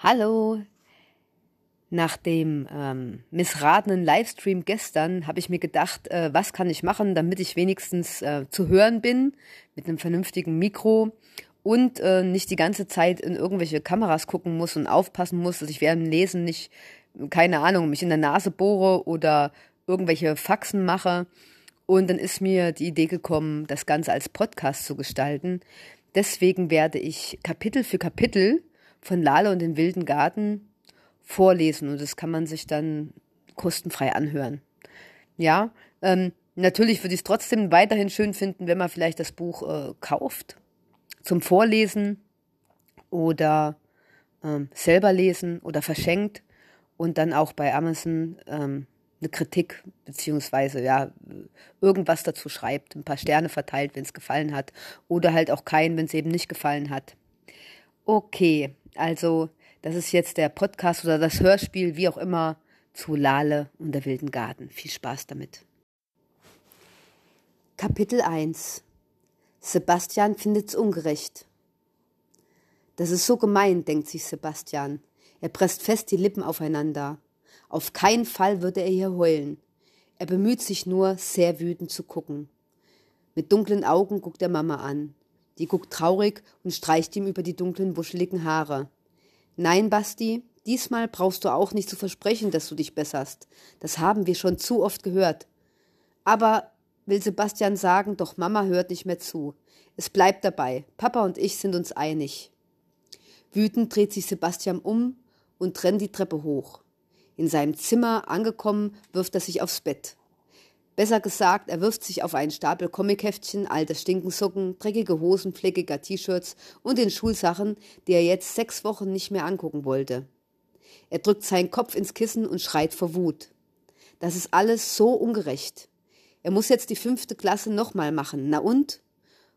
Hallo. Nach dem ähm, missratenen Livestream gestern habe ich mir gedacht, äh, was kann ich machen, damit ich wenigstens äh, zu hören bin mit einem vernünftigen Mikro und äh, nicht die ganze Zeit in irgendwelche Kameras gucken muss und aufpassen muss, dass ich während dem Lesen nicht, keine Ahnung, mich in der Nase bohre oder irgendwelche Faxen mache. Und dann ist mir die Idee gekommen, das Ganze als Podcast zu gestalten. Deswegen werde ich Kapitel für Kapitel von Lale und den wilden Garten vorlesen und das kann man sich dann kostenfrei anhören. Ja, ähm, natürlich würde ich es trotzdem weiterhin schön finden, wenn man vielleicht das Buch äh, kauft zum Vorlesen oder ähm, selber lesen oder verschenkt und dann auch bei Amazon ähm, eine Kritik beziehungsweise ja irgendwas dazu schreibt, ein paar Sterne verteilt, wenn es gefallen hat oder halt auch keinen, wenn es eben nicht gefallen hat. Okay, also das ist jetzt der Podcast oder das Hörspiel, wie auch immer, zu Lale und der wilden Garten. Viel Spaß damit. Kapitel 1 Sebastian findet's ungerecht. Das ist so gemein, denkt sich Sebastian. Er presst fest die Lippen aufeinander. Auf keinen Fall würde er hier heulen. Er bemüht sich nur, sehr wütend zu gucken. Mit dunklen Augen guckt er Mama an. Die guckt traurig und streicht ihm über die dunklen, wuscheligen Haare. Nein, Basti, diesmal brauchst du auch nicht zu versprechen, dass du dich besserst. Das haben wir schon zu oft gehört. Aber, will Sebastian sagen, doch Mama hört nicht mehr zu. Es bleibt dabei. Papa und ich sind uns einig. Wütend dreht sich Sebastian um und rennt die Treppe hoch. In seinem Zimmer angekommen, wirft er sich aufs Bett. Besser gesagt, er wirft sich auf einen Stapel Comicheftchen, alte Stinkensocken, dreckige Hosen, fleckiger T-Shirts und den Schulsachen, die er jetzt sechs Wochen nicht mehr angucken wollte. Er drückt seinen Kopf ins Kissen und schreit vor Wut. Das ist alles so ungerecht. Er muss jetzt die fünfte Klasse nochmal machen. Na und?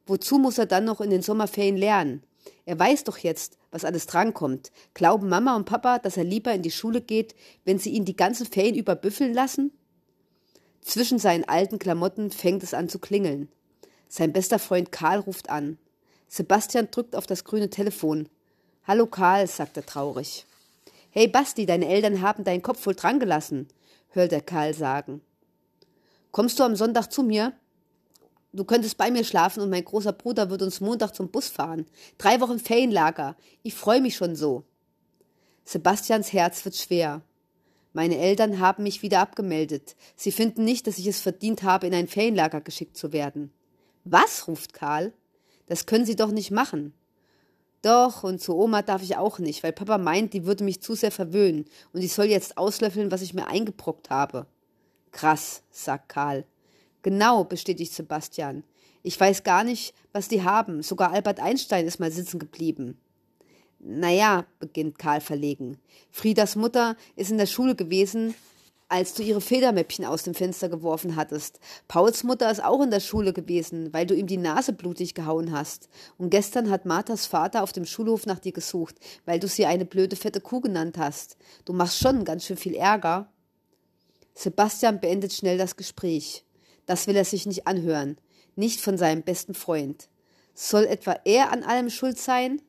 Wozu muss er dann noch in den Sommerferien lernen? Er weiß doch jetzt, was alles drankommt. Glauben Mama und Papa, dass er lieber in die Schule geht, wenn sie ihn die ganzen Ferien über büffeln lassen? Zwischen seinen alten Klamotten fängt es an zu klingeln. Sein bester Freund Karl ruft an. Sebastian drückt auf das grüne Telefon. Hallo Karl, sagt er traurig. Hey Basti, deine Eltern haben deinen Kopf wohl dran gelassen, hört er Karl sagen. Kommst du am Sonntag zu mir? Du könntest bei mir schlafen und mein großer Bruder wird uns Montag zum Bus fahren. Drei Wochen Ferienlager. Ich freue mich schon so. Sebastians Herz wird schwer. Meine Eltern haben mich wieder abgemeldet. Sie finden nicht, dass ich es verdient habe, in ein Ferienlager geschickt zu werden. Was? ruft Karl. Das können Sie doch nicht machen. Doch, und zu Oma darf ich auch nicht, weil Papa meint, die würde mich zu sehr verwöhnen und ich soll jetzt auslöffeln, was ich mir eingebrockt habe. Krass, sagt Karl. Genau, bestätigt Sebastian. Ich weiß gar nicht, was die haben. Sogar Albert Einstein ist mal sitzen geblieben. Naja, beginnt Karl verlegen. Friedas Mutter ist in der Schule gewesen, als du ihre Federmäppchen aus dem Fenster geworfen hattest. Pauls Mutter ist auch in der Schule gewesen, weil du ihm die Nase blutig gehauen hast. Und gestern hat Marthas Vater auf dem Schulhof nach dir gesucht, weil du sie eine blöde fette Kuh genannt hast. Du machst schon ganz schön viel Ärger. Sebastian beendet schnell das Gespräch. Das will er sich nicht anhören. Nicht von seinem besten Freund. Soll etwa er an allem schuld sein?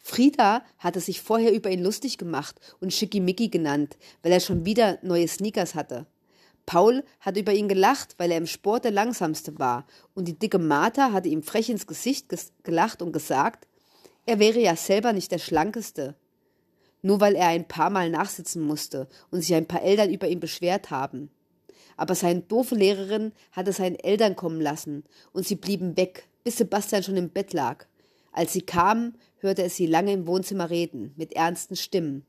Frieda hatte sich vorher über ihn lustig gemacht und Schickimicki genannt, weil er schon wieder neue Sneakers hatte. Paul hatte über ihn gelacht, weil er im Sport der langsamste war, und die dicke Martha hatte ihm frech ins Gesicht gelacht und gesagt, er wäre ja selber nicht der schlankeste. Nur weil er ein paar Mal nachsitzen musste und sich ein paar Eltern über ihn beschwert haben. Aber seine doofe Lehrerin hatte seinen Eltern kommen lassen, und sie blieben weg, bis Sebastian schon im Bett lag. Als sie kamen, hörte er sie lange im Wohnzimmer reden, mit ernsten Stimmen.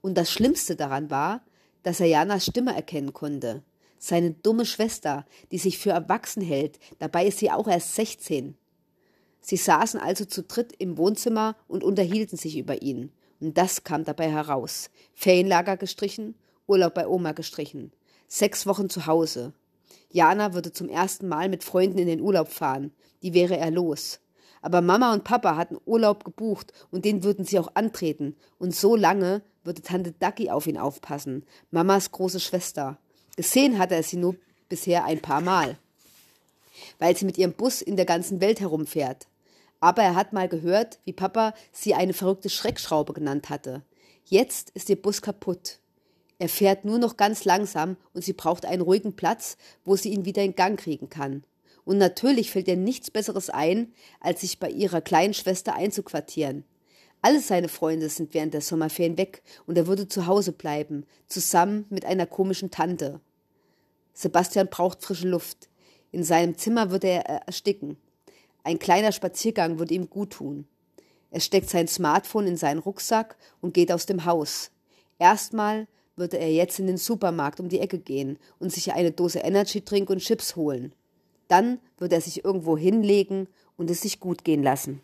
Und das Schlimmste daran war, dass er Janas Stimme erkennen konnte. Seine dumme Schwester, die sich für erwachsen hält, dabei ist sie auch erst sechzehn. Sie saßen also zu dritt im Wohnzimmer und unterhielten sich über ihn. Und das kam dabei heraus. Ferienlager gestrichen, Urlaub bei Oma gestrichen. Sechs Wochen zu Hause. Jana würde zum ersten Mal mit Freunden in den Urlaub fahren. Die wäre er los. Aber Mama und Papa hatten Urlaub gebucht und den würden sie auch antreten. Und so lange würde Tante Ducky auf ihn aufpassen, Mamas große Schwester. Gesehen hatte er sie nur bisher ein paar Mal, weil sie mit ihrem Bus in der ganzen Welt herumfährt. Aber er hat mal gehört, wie Papa sie eine verrückte Schreckschraube genannt hatte. Jetzt ist ihr Bus kaputt. Er fährt nur noch ganz langsam und sie braucht einen ruhigen Platz, wo sie ihn wieder in Gang kriegen kann. Und natürlich fällt ihr nichts Besseres ein, als sich bei ihrer kleinen Schwester einzuquartieren. Alle seine Freunde sind während der Sommerferien weg und er würde zu Hause bleiben, zusammen mit einer komischen Tante. Sebastian braucht frische Luft. In seinem Zimmer würde er ersticken. Ein kleiner Spaziergang würde ihm gut tun. Er steckt sein Smartphone in seinen Rucksack und geht aus dem Haus. Erstmal würde er jetzt in den Supermarkt um die Ecke gehen und sich eine Dose Energy Drink und Chips holen. Dann würde er sich irgendwo hinlegen und es sich gut gehen lassen.